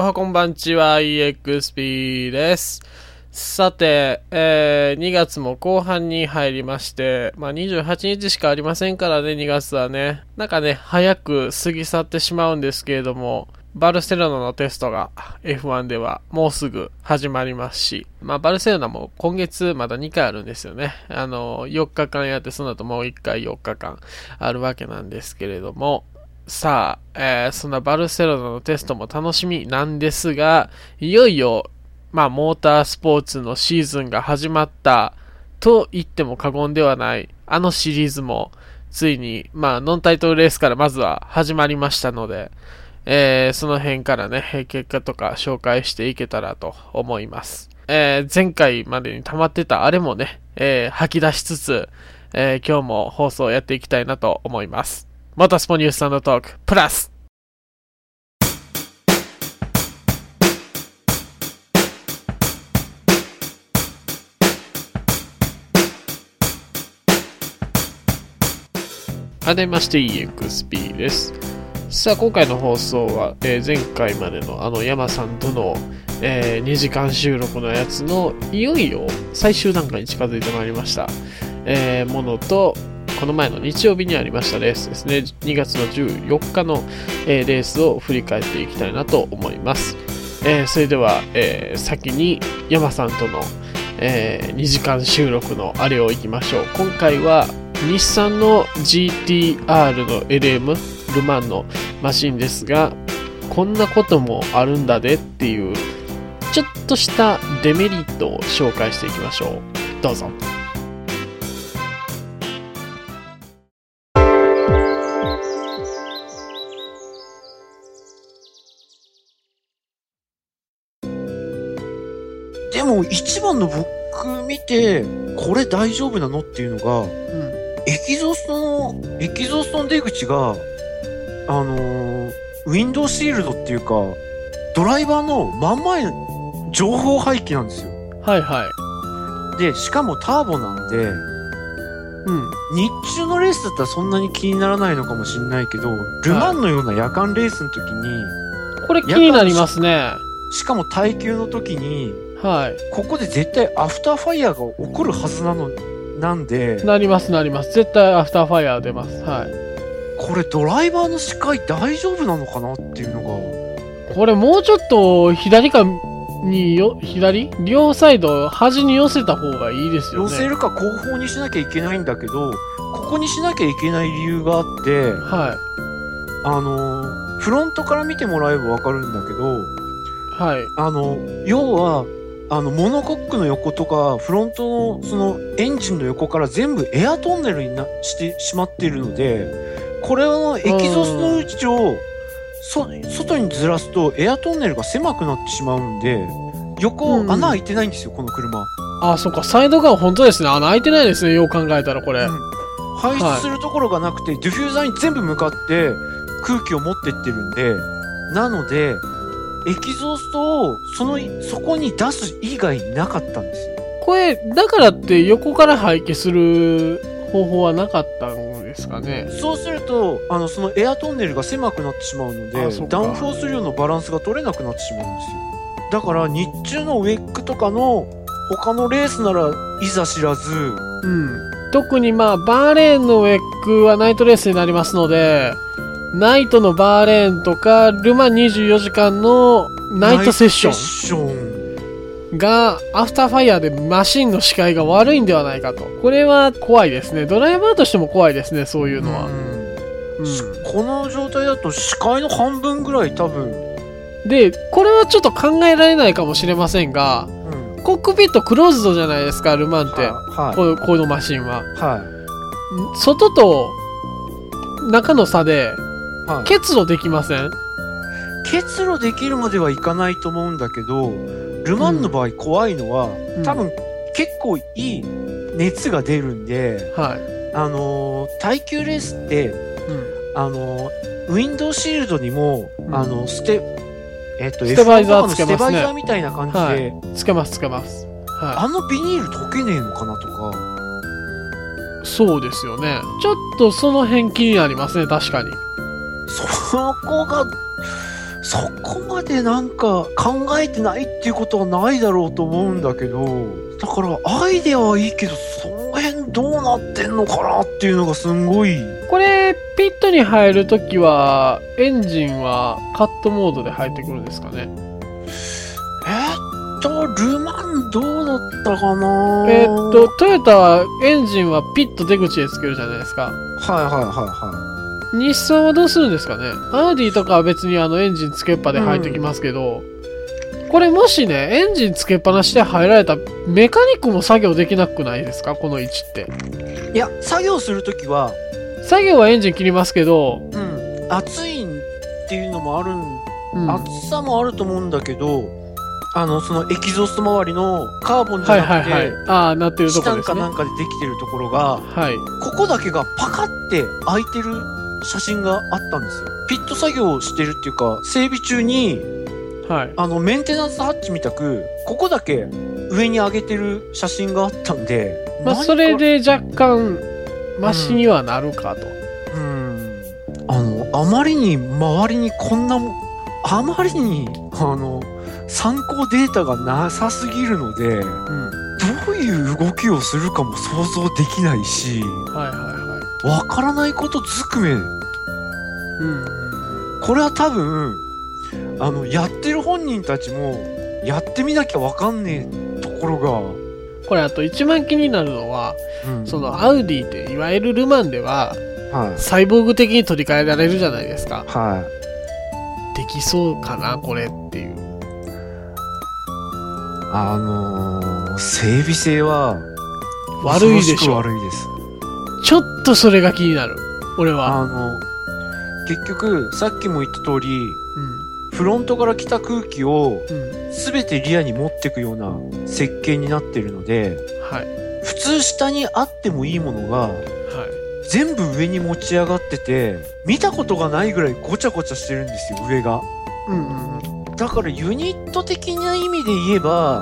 おはこんばんちは EXP です。さて、えー2月も後半に入りまして、まあ、28日しかありませんからね、2月はね。なんかね、早く過ぎ去ってしまうんですけれども、バルセロナのテストが F1 ではもうすぐ始まりますし、まあ、バルセロナも今月まだ2回あるんですよね。あの、4日間やって、その後もう1回4日間あるわけなんですけれども、さあ、えーそんなバルセロナのテストも楽しみなんですが、いよいよ、まあ、モータースポーツのシーズンが始まったと言っても過言ではない、あのシリーズも、ついに、まあ、ノンタイトルレースからまずは始まりましたので、えーその辺からね、結果とか紹介していけたらと思います。えー前回までに溜まってたあれもね、えー吐き出しつつ、え今日も放送をやっていきたいなと思います。モータースポニュースタンドトーク、プラス。改めまして EXP です。さあ、今回の放送は、えー前回までのあの山さんとの、え2時間収録のやつのいよいよ最終段階に近づいてまいりました、えーものと、この前の日曜日にありましたレースですね、2月の14日の、えレースを振り返っていきたいなと思います。えーそれでは、えー先に山さんとの、え2時間収録のあれをいきましょう。今回は日産の GTR の LM ルマンのマシンですがこんなこともあるんだでっていうちょっとしたデメリットを紹介していきましょうどうぞも一番の僕見て、これ大丈夫なのっていうのが、うん。エキゾーストの、エキゾーストの出口が、あのーウィンドウシールドっていうか、ドライバーの真ん前の上方排気なんですよ。はいはい。で、しかもターボなんで、うん。日中のレースだったらそんなに気にならないのかもしれないけど、ルマンのような夜間レースの時に、これ気になりますね。しかも耐久の時に、はい。ここで絶対アフターファイヤーが起こるはずなの、なんで、なりますなります。絶対アフターファイヤー出ます。はい。これドライバーの視界大丈夫なのかなっていうのが、これもうちょっと左かによ左？両サイド端に寄せた方がいいですよね。寄せるか後方にしなきゃいけないんだけど、ここにしなきゃいけない理由があって、はあのー、フロントから見てもらえばわかるんだけど、いはい。あの、要は、あの、モノコックの横とか、フロントの、その、エンジンの横から全部エアトンネルになしてしまっているので、これのエキゾストの位置を、そ、外にずらすと、エアトンネルが狭くなってしまうんで、横、うん穴開いてないんですよ、この車。あそっかサイド側本当ですね。穴開いてないですね。よう考えたらこれ、うん。排出するところがなくて、ディフューザーに全部向かって空気を持ってってるんで、なので、エキゾーストをその、そこに出す以外なかったんですよ。これ、だからって横から排気する方法はなかったんですかね？そうすると、あの、そのエアトンネルが狭くなってしまうのでダウンフォース量のバランスが取れなくなってしまうんですよ。だから、日中のウェックとかの他のレースならいざ知らず、うん。特にまあ、バーレーンのウェックはナイトレースになりますので、ナイトのバーレーンとか、ルマン24時間のナイトセッション。ンが、アフターファイヤーでマシンの視界が悪いんではないかと。これは怖いですね。ドライバーとしても怖いですね、そういうのは。うんうんこの状態だと視界の半分ぐらい多分、で、これはちょっと考えられないかもしれませんが、うん。コックピットクローズドじゃないですか、ルマンって。はこのこのマシンは。い。は外と中の差でい。はい。結露できません？結露できるまではいかないと思うんだけど、ルマンの場合怖いのは、うん多分結構いい熱が出るんで、はい。あのー耐久レースって、うん。あのーウィンドウシールドにも、うんあの、ステ、えっ、と、ステバイザー F1 とかのつけますねステバイザーみたいな感じで、はいつけますつけます。はあのビニール溶けねえのかなとか、い。そうですよね。ちょっとその辺気になりますね、確かに。そこが、そこまでなんか考えてないっていうことはないだろうと思うんだけど、だからアイデアはいいけど、その辺どうなってんのかなっていうのがすんごい。これ、ピットに入るときは、エンジンはカットモードで入ってくるんですかね？えーっと、ルマンどうだったかな？えーっと、トヨタはエンジンはピット出口でつけるじゃないですか。はいはいはいは日産はどうするんですかね？アウディとかは別にあのエンジンつけっぱで入ってきますけど、これもしね、エンジンつけっぱなしで入られたらメカニックも作業できなくないですか？この位置って。い。いや、作業するときは、作業はエンジン切りますけど、うん、暑いっていうのもあるんうん、は暑さもあると思うんだけど、あの、そのエキゾースト周りのカーボンじいゃなくて、はいはい。ああ、なってるとこですね。なんかでできてるところが、はい。ここだけがパカって開いてる写真があったんですよ。ピット作業をしてるっていうか、整備中に、はい。あの、メンテナンスハッチみたく、ここだけ上に上げてる写真があったんで、まあ、それ、で若干、マシにはなるかと。うん。あの、あまりに周りにこんなも、あまりに、あの、参考データがなさすぎるので、うん。どういう動きをするかも想像できないし、はいはいはい。わからないことずくめ。うん。これは多分、あの、やってる本人たちも、やってみなきゃわかんねえところこれあと一番気になるのは、が、うんそのアウディっていわゆるルマンでは、はい。サイボーグ的に取り替えられるじゃないですか。はい。できそうかな、これっていう。あのー、整備性は、悪いでしょ悪いです。ちょっとそれが気になる。俺は。あの、結局、さっきも言った通り、うん。フロントから来た空気をうん。全てリアに持ってくような設計になってるので、はい。普通下にあってもいいものが、はい。全部上に持ち上がってて、見たことがないぐらいごちゃごちゃしてるんですよ、上が。うんうんうん。だからユニット的な意味で言えば、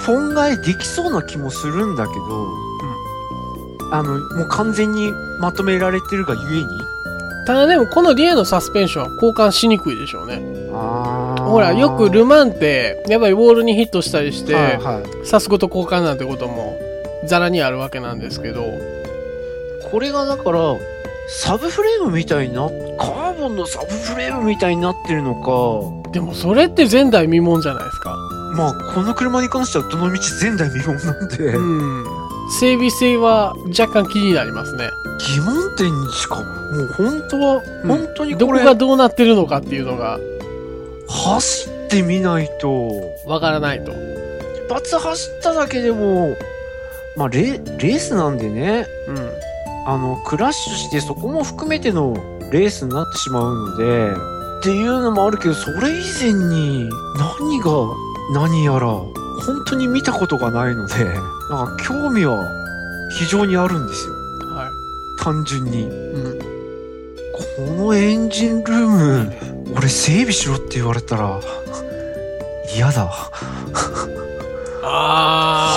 フォン替えできそうな気もするんだけど、あの、もう完全にまとめられてるがゆえに。ただでもこのリアのサスペンションは交換しにくいでしょうね。あほら、よくルマンって、やっぱりウォールにヒットしたりして、はいはい。サスごと交換なんてことも、ザラにあるわけなんですけど、これがだから、サブフレームみたいな、カーボンのサブフレームみたいになってるのか、でもそれって前代未聞じゃないですか。まあ、この車に関してはどの道前代未聞なんで、うん。整備性は若干気になりますね。疑問点にしか、もう本当は、うん本当にどここれ、がどうなってるのかっていうのが走ってみないと、わからないと。一発走っただけでも、まあレ、レースなんでね、うん。あの、クラッシュしてそこも含めてのレースになってしまうので、っていうのもあるけど、それ以前に何が何やら、本当に見たことがないので、なんか興味は非常にあるんですよ。はい。単純に。うん。このエンジンルーム、俺整備しろって言われたら、嫌だ。あ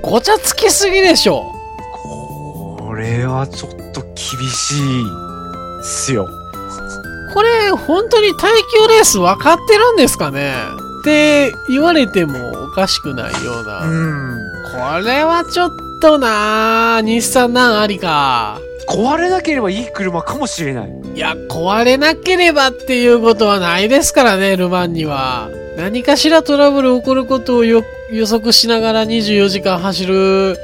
ー。ごちゃつきすぎでしょ。これはちょっと厳しいっすよ。これ、本当に耐久レース分かってるんですかね？って言われてもおかしくないような。うん。これはちょっとな日産なんありか。壊れなければいい車かもしれない。いや、壊れなければっていうことはないですからね、ルマンには。何かしらトラブル起こることをよ予測しながら24時間走る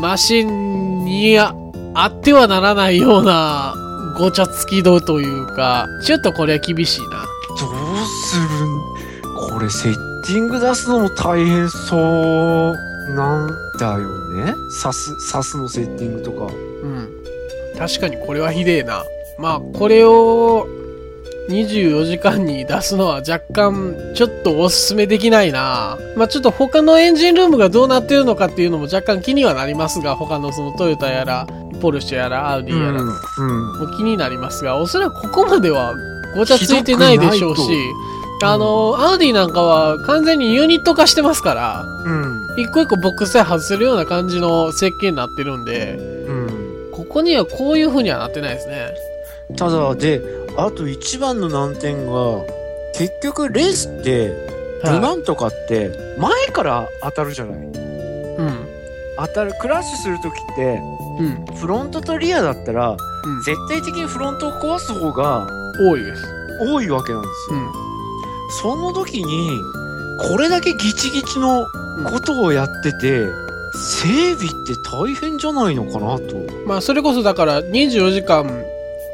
マシンにああってはならないようなごちゃつき度というか、ちょっとこれは厳しいな。どうするん？これセッティング出すのも大変そうなんだよね。サス、サスのセッティングとか。うん。確かにこれはひでえな。まあ、これを24時間に出すのは若干ちょっとおすすめできないな。まあちょっと他のエンジンルームがどうなってるのかっていうのも若干気にはなりますが、他のそのトヨタやら、ポルシェやら、アウディやら。も気になりますが、おそらくここまではごちゃついてないでしょうしあの、アウディなんかは完全にユニット化してますから、うん。一個一個ボックスで外せるような感じの設計になってるんで、うん。ここにはこういう風にはなってないですね。ただ、で、あと一番の難点が、結局レースって、ルマンとかって、前から当たるじゃないうん。当たる、クラッシュするときって、うん。フロントとリアだったら、うん。絶対的にフロントを壊す方が多いです。多いわけなんですよ。うん。その時に、これだけギチギチのことをやってて、整備って大変じゃないのかなと。まあ、それこそだから24時間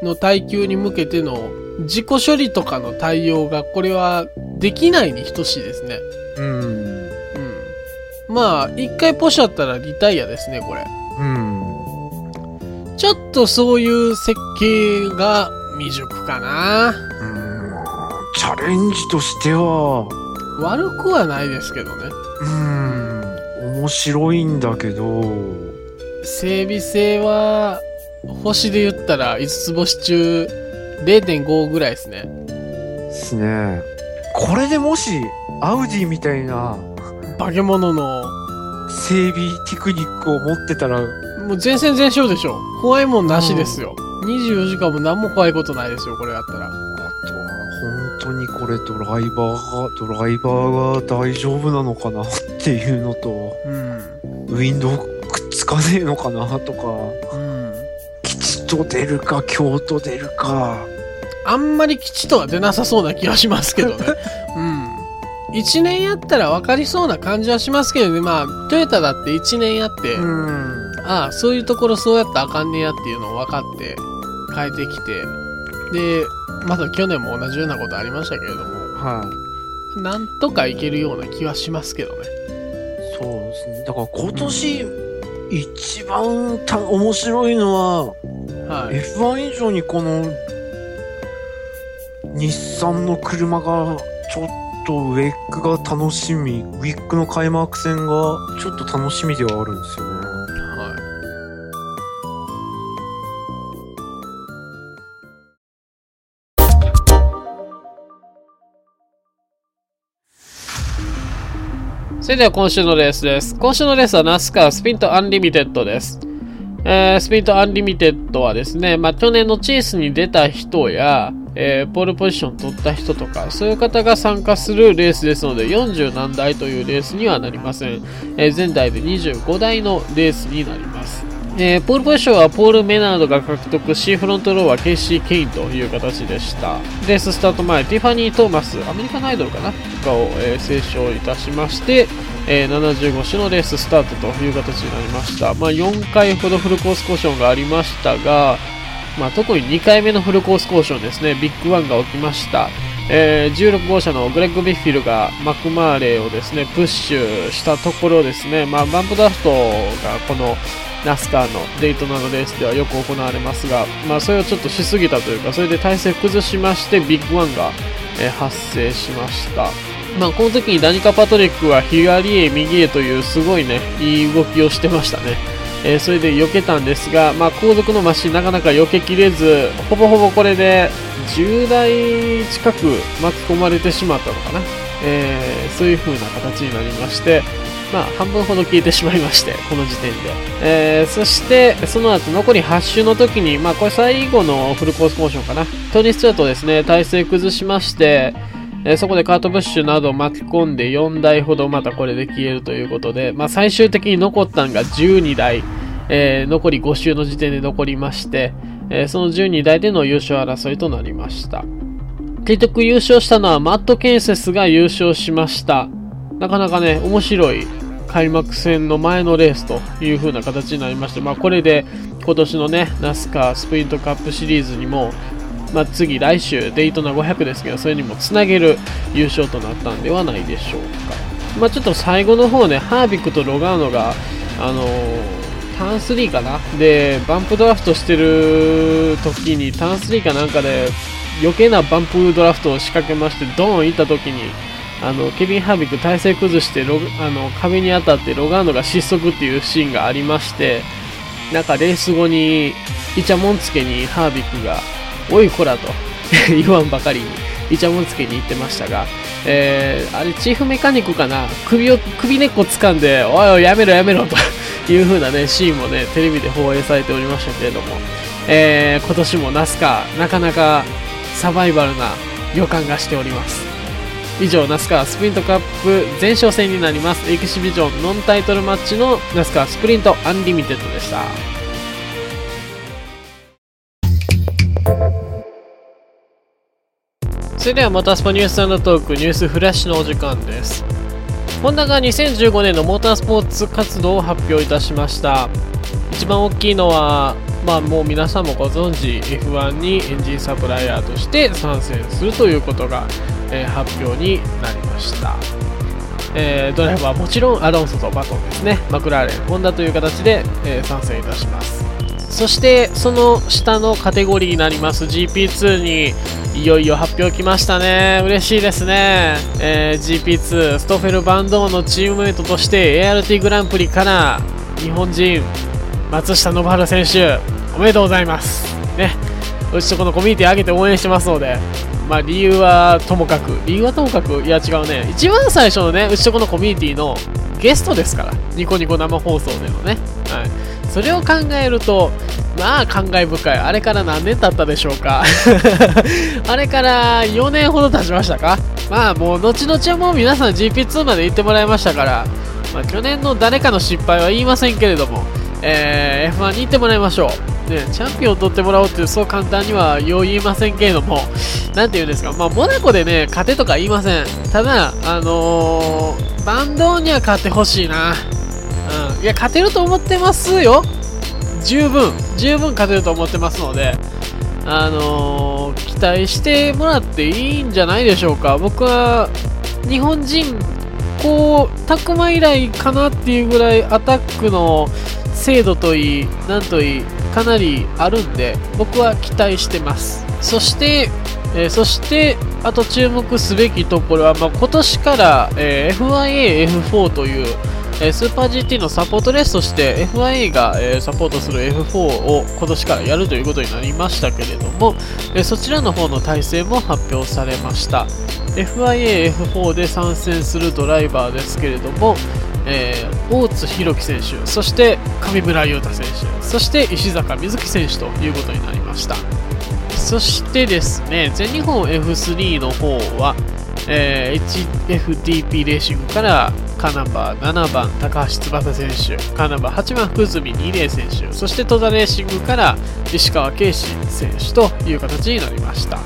の耐久に向けての自己処理とかの対応が、これはできないに等しいですね。うん。うん。まあ、一回ポシャったらリタイアですね、これ。うん。ちょっとそういう設計が未熟かな。うんチャレンジとしては、悪くはないですけどね。うん、面白いんだけど、整備性は、星で言ったら5つ星中0.5ぐらいですね。ですね。これでもし、アウディみたいな化け物の、整備テクニックを持ってたら、もう全戦全勝でしょ。怖いもんなしですよ。24時間も何も怖いことないですよ、これやったら。あとは本当にこれドライバーが、ドライバーが大丈夫なのかなっていうのと、うん。ウィンドウくっつかねえのかなとか、うん。吉と出るか京と出るか。あんまり吉とは出なさそうな気はしますけどね。うん。1年やったら分かりそうな感じはしますけどね。まあ、トヨタだって1年やって、ん。ああ、そういうところそうやったらあかんねやっていうのを分かって変えてきて、で、まだ去年も同じようなことありましたけれども、はい。なんとかいけるような気はしますけどね。そうですね。だから今年、一番た面白いのは、はい。F1 以上にこの、日産の車が、ちょっととウェックが楽しみ、ウィックの開幕戦が、ちょっと楽しみではあるんですよね。それでは今週のレースです。今週のレースはナスカースプリントアンリミテッドです。えースプリントアンリミテッドはですね、まあ、去年のチェイスに出た人や、えーポールポジション取った人とか、そういう方が参加するレースですので、40何台というレースにはなりません。えー全台で25台のレースになります。えーポールポジションはポール・メナードが獲得し、フロントローはケイシー・ケインという形でした。レーススタート前、ティファニー・トーマス、アメリカのアイドルかなとかを、えー斉唱いたしまして、えー75周のレーススタートという形になりました。まあ、4回ほどフルコースコーションがありましたが、まあ、特に2回目のフルコースコーションですね、ビッグワンが起きました。えー16号車のグレッグ・ビッフルがマクマーレーをですね、プッシュしたところですね、まあ、バンプドラフトがこのナスカーのデイトナのレースではよく行われますが、まあ、それをちょっとしすぎたというか、それで体勢崩しまして、ビッグワンが、えー発生しました。まあ、この時にダニカ・パトリックは左へ右へというすごいね、いい動きをしてましたね。えーそれで避けたんですが、まあ、後続のマシンなかなか避けきれず、ほぼほぼこれで10台近く巻き込まれてしまったのかな。えーそういう風な形になりまして、まあ、半分ほど消えてしまいまして、この時点で。えーそして、その後残り8周の時に、まあ、これ最後のフルコースモーションかな。トニー・スチュアートですね、体勢崩しまして、えそこでカートブッシュなど巻き込んで4台ほどまたこれで消えるということで、まあ、最終的に残ったのが12台、えー残り5周の時点で残りまして、えーその12台での優勝争いとなりました。結局優勝したのはマット・ケンセスが優勝しました。なかなかね、面白い開幕戦の前のレースという風な形になりまして、まあこれで今年のね、ナスカースプリントカップシリーズにも、まあ次来週デイトナ500ですけど、それにもつなげる優勝となったんではないでしょうか。まあちょっと最後の方ね、ハービックとロガーノが、あのーターン3かなで、バンプドラフトしてる時にターン3かなんかで余計なバンプドラフトを仕掛けまして、ドーン行った時に、あの、ケビン・ハービック体勢崩してロ、あの、壁に当たってロガーノが失速っていうシーンがありまして、なんかレース後に、イチャモンつけにハービックが、おいこらと。言わんばかりに、イチャモンつけに行ってましたが、えー、あれ、チーフメカニックかな。首を、首根っこ掴んで、おいおい、やめろやめろと。いう風なね、シーンもね、テレビで放映されておりましたけれども、えー今年もナスカーなかなかサバイバルな予感がしております。以上ナスカスプリントカップ前哨戦になります。エキシビジョンノンタイトルマッチのナスカスプリントアンリミテッドでした。それではモータースポニューストークニュースフラッシュのお時間です。ホンダが2015年のモータースポーツ活動を発表いたしました。一番大きいのはまあもう皆さんもご存知 F1 にエンジンサプライヤーとして参戦するということが、えー発表になりました、えードライバーはもちろんアロンソとバトンですね。マクラーレンホンダという形で、えー参戦いたします。そしてその下のカテゴリーになります GP2 にいよいよ発表きましたね。嬉しいですね、えー GP2 ストフェル・バンドーンのチームメイトとして ART グランプリから日本人松下信治選手おめでとうございます。ね。うちとこのコミュニティ上げて応援してますのでまあ理由はともかく理由はともかくいや違うね。一番最初のねうちとこのコミュニティのゲストですから。ニコニコ生放送でのね。はい。それを考えるとまあ感慨深い。あれから何年経ったでしょうか。あれから4年ほど経ちましたか。まあもう後々はもう皆さん GP2 まで行ってもらいましたから、まあ、去年の誰かの失敗は言いませんけれども、えー F1 に行ってもらいましょう、ね、チャンピオンを取ってもらおうってそう簡単にはよう言いませんけれども。なんて言うんですか、まあ、モナコでね勝てとか言いません。ただあのーバンドには勝ってほしいな。うん、いや勝てると思ってますよ。十分十分勝てると思ってますのであのー期待してもらっていいんじゃないでしょうか。僕は日本人こうタクマ以来かなっていうぐらいアタックの精度といいなんといいかなりあるんで僕は期待してます。そしてえーそして、あと注目すべきところは、まあ、今年から、えー FIA-F4 という、えスーパー GT のサポートレースとして FIA が、えサポートする F4 を今年からやるということになりましたけれども、えそちらの方の体制も発表されました。FIA-F4 で参戦するドライバーですけれども、えー大津弘樹選手そして上村優太選手そして石坂瑞希選手ということになりました。そしてですね、全日本 F3 の方は、えー HFDP レーシングからカナバー7番高橋翼選手、カナバー8番福住二礼選手、そして戸田レーシングから石川圭司選手という形になりました。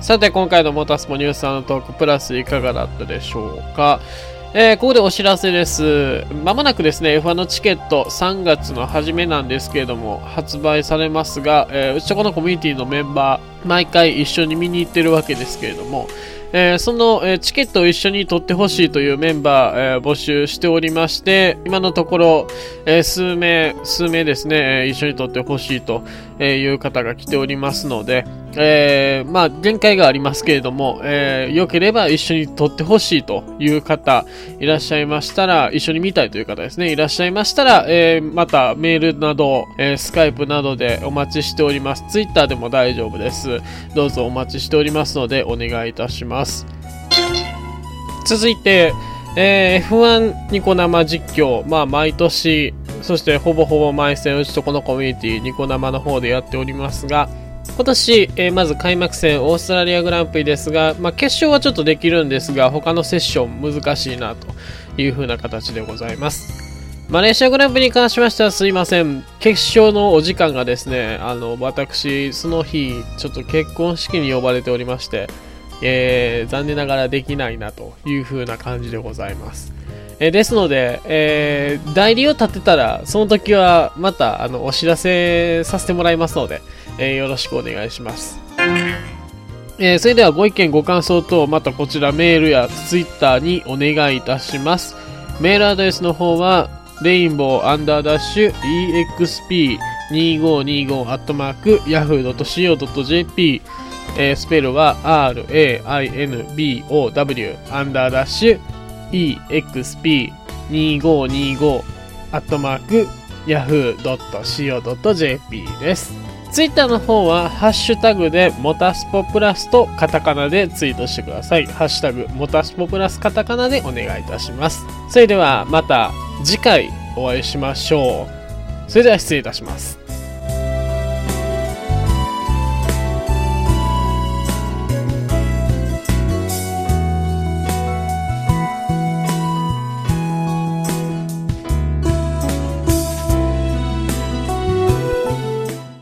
さて、今回のモータースポニュースのトークプラスいかがだったでしょうか？えーここでお知らせです。まもなくですね、F1 のチケット3月の初めなんですけれども、発売されますが、えーうちとこのコミュニティのメンバー、毎回一緒に見に行ってるわけですけれども、えーその、えチケットを一緒に取ってほしいというメンバー、えー募集しておりまして、今のところ、え数名、数名ですね、え一緒に取ってほしいとえーいう方が来ておりますので、えーまあ、限界がありますけれども、えー、良ければ一緒に撮ってほしいという方いらっしゃいましたら、一緒に見たいという方ですね、いらっしゃいましたら、えーまたメールなど、えースカイプなどでお待ちしております。ツイッターでも大丈夫です。どうぞお待ちしておりますので、お願いいたします。続いて、えー F1 ニコ生実況、まあ、毎年、そしてほぼほぼ毎戦、うちとこのコミュニティ、ニコ生の方でやっておりますが、今年、えーまず開幕戦、オーストラリアグランプリですが、まあ、決勝はちょっとできるんですが、他のセッション難しいなという風な形でございます。マレーシアグランプリに関しましてはすいません。決勝のお時間がですね、あの、私、その日、ちょっと結婚式に呼ばれておりまして、えー残念ながらできないなという風な感じでございます。えですので、えー代理を立てたら、その時はまたあのお知らせさせてもらいますので、えーよろしくお願いします。えーそれではご意見ご感想等、またこちらメールやツイッターにお願いいたします。メールアドレスの方は、レインボーアンダーダッシュ exp2525 アットマーク yahoo.co.jp えースペルは rainbow アンダーダッシュ exp2525 アットマーク yahoo.co.jp です。ツイッターの方は、ハッシュタグで、モタスポプラスとカタカナでツイートしてください。ハッシュタグ、モタスポプラスカタカナでお願いいたします。それでは、また次回お会いしましょう。それでは失礼いたします。